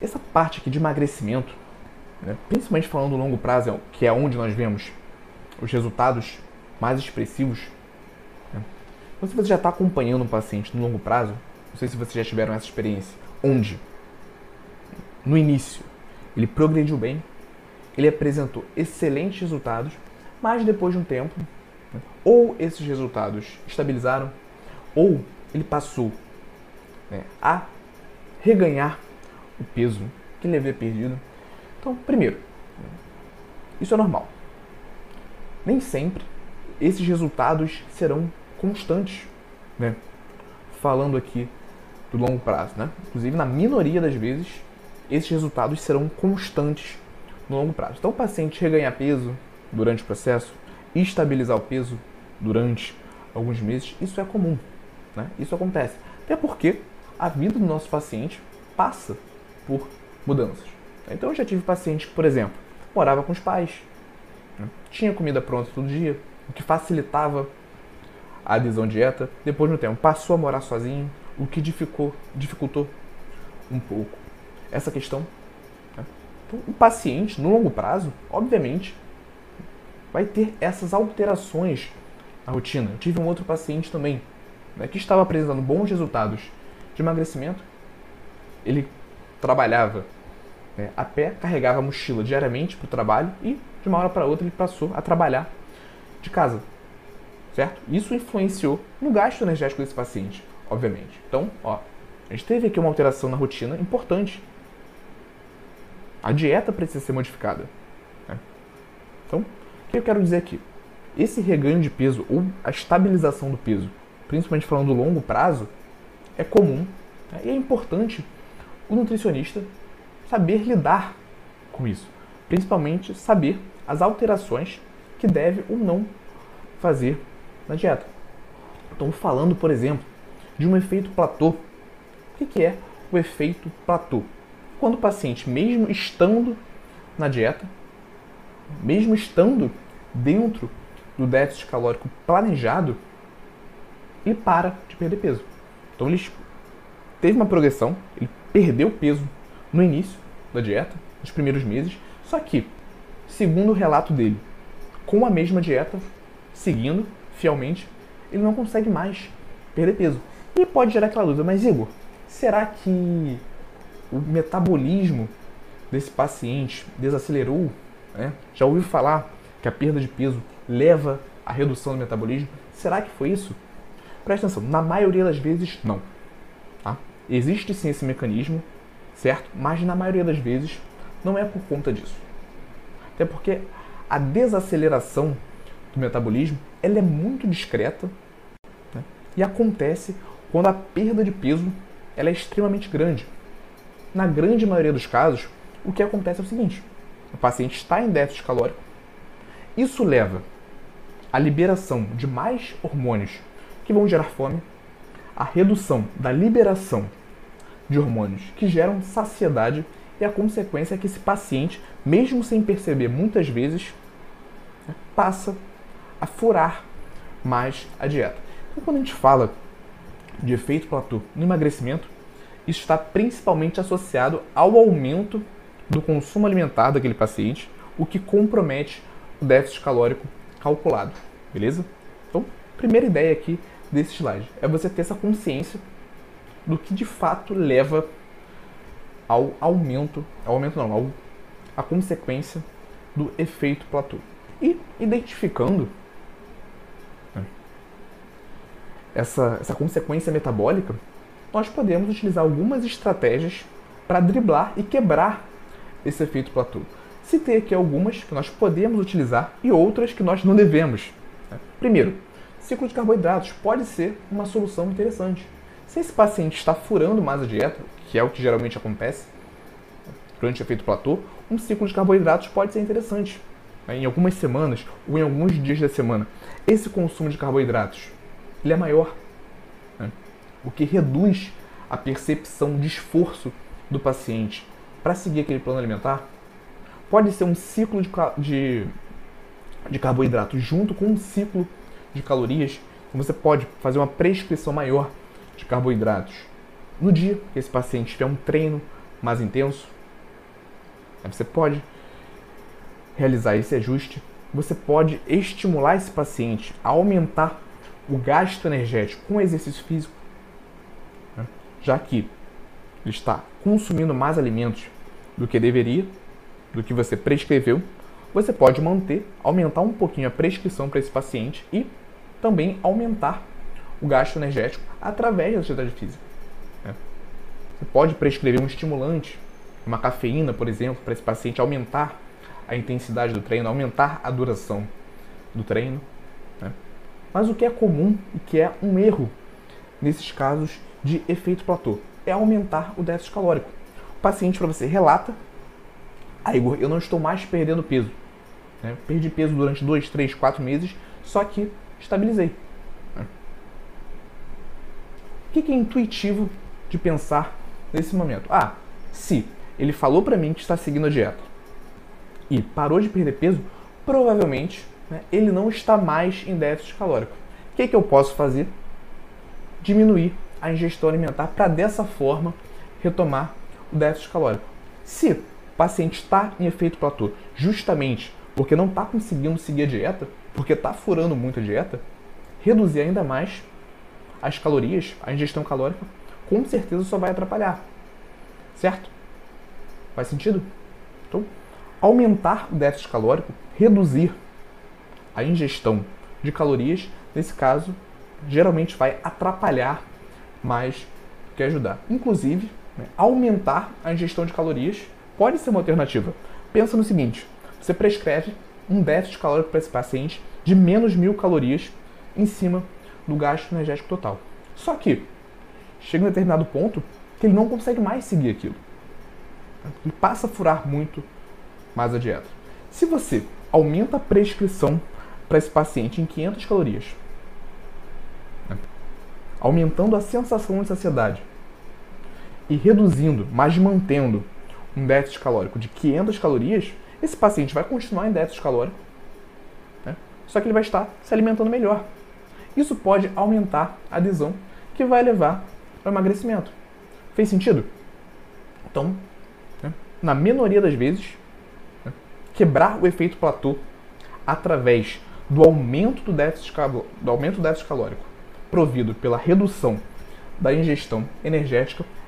Essa parte aqui de emagrecimento, né, principalmente falando do longo prazo, que é onde nós vemos os resultados mais expressivos. Né? Se você já está acompanhando um paciente no longo prazo, não sei se vocês já tiveram essa experiência, onde no início ele progrediu bem, ele apresentou excelentes resultados, mas depois de um tempo, ou esses resultados estabilizaram, ou ele passou né, a reganhar o peso que ele havia perdido. Então, primeiro, isso é normal. Nem sempre esses resultados serão constantes, né? Falando aqui do longo prazo, né? Inclusive, na minoria das vezes, esses resultados serão constantes no longo prazo. Então, o paciente reganhar peso durante o processo, estabilizar o peso durante alguns meses, isso é comum, né? Isso acontece. Até porque a vida do nosso paciente passa por mudanças. Então eu já tive paciente que, por exemplo, morava com os pais, né? tinha comida pronta todo dia, o que facilitava a adesão à dieta. Depois, no tempo, passou a morar sozinho, o que dificultou, dificultou um pouco essa questão. Né? Então, o paciente, no longo prazo, obviamente, vai ter essas alterações na rotina. Eu tive um outro paciente também né, que estava apresentando bons resultados de emagrecimento. Ele trabalhava né, a pé, carregava a mochila diariamente para o trabalho e de uma hora para outra ele passou a trabalhar de casa. Certo? Isso influenciou no gasto energético desse paciente, obviamente. Então, ó, a gente teve aqui uma alteração na rotina importante. A dieta precisa ser modificada. Né? Então, o que eu quero dizer aqui? Esse reganho de peso ou a estabilização do peso, principalmente falando do longo prazo, é comum né? e é importante o nutricionista saber lidar com isso. Principalmente saber as alterações que deve ou não fazer na dieta. Estou falando, por exemplo, de um efeito platô. O que é o efeito platô? Quando o paciente, mesmo estando na dieta, mesmo estando dentro do déficit calórico planejado, ele para de perder peso. Então ele teve uma progressão, ele perdeu peso no início da dieta, nos primeiros meses, só que, segundo o relato dele, com a mesma dieta, seguindo fielmente, ele não consegue mais perder peso. E pode gerar aquela dúvida, mas Igor, será que o metabolismo desse paciente desacelerou? Né? Já ouviu falar que a perda de peso leva à redução do metabolismo? Será que foi isso? Presta atenção, na maioria das vezes, não. Tá? Existe sim esse mecanismo, certo? Mas na maioria das vezes não é por conta disso. Até porque a desaceleração do metabolismo ela é muito discreta né? e acontece quando a perda de peso ela é extremamente grande. Na grande maioria dos casos, o que acontece é o seguinte: o paciente está em déficit calórico, isso leva à liberação de mais hormônios que vão gerar fome, a redução da liberação de hormônios que geram saciedade e a consequência é que esse paciente, mesmo sem perceber muitas vezes, passa a furar mais a dieta. Então, quando a gente fala de efeito platô no emagrecimento, isso está principalmente associado ao aumento do consumo alimentar daquele paciente, o que compromete o déficit calórico calculado, beleza? Então, primeira ideia aqui desse slide é você ter essa consciência do que de fato leva ao aumento, ao aumento não, a consequência do efeito platô. E identificando né, essa, essa consequência metabólica, nós podemos utilizar algumas estratégias para driblar e quebrar esse efeito platô. Citei aqui algumas que nós podemos utilizar e outras que nós não devemos. Né. Primeiro, ciclo de carboidratos pode ser uma solução interessante. Se esse paciente está furando mais a dieta, que é o que geralmente acontece durante o efeito platô, um ciclo de carboidratos pode ser interessante. Né, em algumas semanas ou em alguns dias da semana, esse consumo de carboidratos ele é maior, né? o que reduz a percepção de esforço do paciente para seguir aquele plano alimentar. Pode ser um ciclo de, de de carboidrato junto com um ciclo de calorias, você pode fazer uma prescrição maior de carboidratos no dia que esse paciente tiver um treino mais intenso. Você pode realizar esse ajuste. Você pode estimular esse paciente a aumentar o gasto energético com exercício físico, né? já que ele está consumindo mais alimentos do que deveria, do que você prescreveu, você pode manter, aumentar um pouquinho a prescrição para esse paciente e também aumentar o gasto energético através da atividade física. Né? Você pode prescrever um estimulante, uma cafeína, por exemplo, para esse paciente aumentar a intensidade do treino, aumentar a duração do treino. Né? Mas o que é comum e que é um erro nesses casos de efeito platô é aumentar o déficit calórico. Paciente para você relata, ah, Igor, eu não estou mais perdendo peso. Né? Perdi peso durante 2, 3, 4 meses, só que estabilizei. Né? O que é intuitivo de pensar nesse momento? Ah, se ele falou para mim que está seguindo a dieta e parou de perder peso, provavelmente né, ele não está mais em déficit calórico. O que, é que eu posso fazer? Diminuir a ingestão alimentar para dessa forma retomar déficit calórico. Se o paciente está em efeito platô justamente porque não está conseguindo seguir a dieta, porque está furando muito a dieta, reduzir ainda mais as calorias, a ingestão calórica, com certeza só vai atrapalhar. Certo? Faz sentido? Então, aumentar o déficit calórico, reduzir a ingestão de calorias, nesse caso, geralmente vai atrapalhar mais que ajudar. Inclusive, aumentar a ingestão de calorias pode ser uma alternativa. Pensa no seguinte: você prescreve um déficit calórico para esse paciente de menos mil calorias em cima do gasto energético total. Só que chega um determinado ponto que ele não consegue mais seguir aquilo. Ele passa a furar muito mais a dieta. Se você aumenta a prescrição para esse paciente em 500 calorias, né, aumentando a sensação de saciedade e reduzindo, mas mantendo um déficit calórico de 500 calorias, esse paciente vai continuar em déficit calórico, né, só que ele vai estar se alimentando melhor. Isso pode aumentar a adesão, que vai levar ao emagrecimento. Fez sentido? Então, né, na minoria das vezes, quebrar o efeito platô através do aumento do déficit, do aumento do déficit calórico provido pela redução da ingestão energética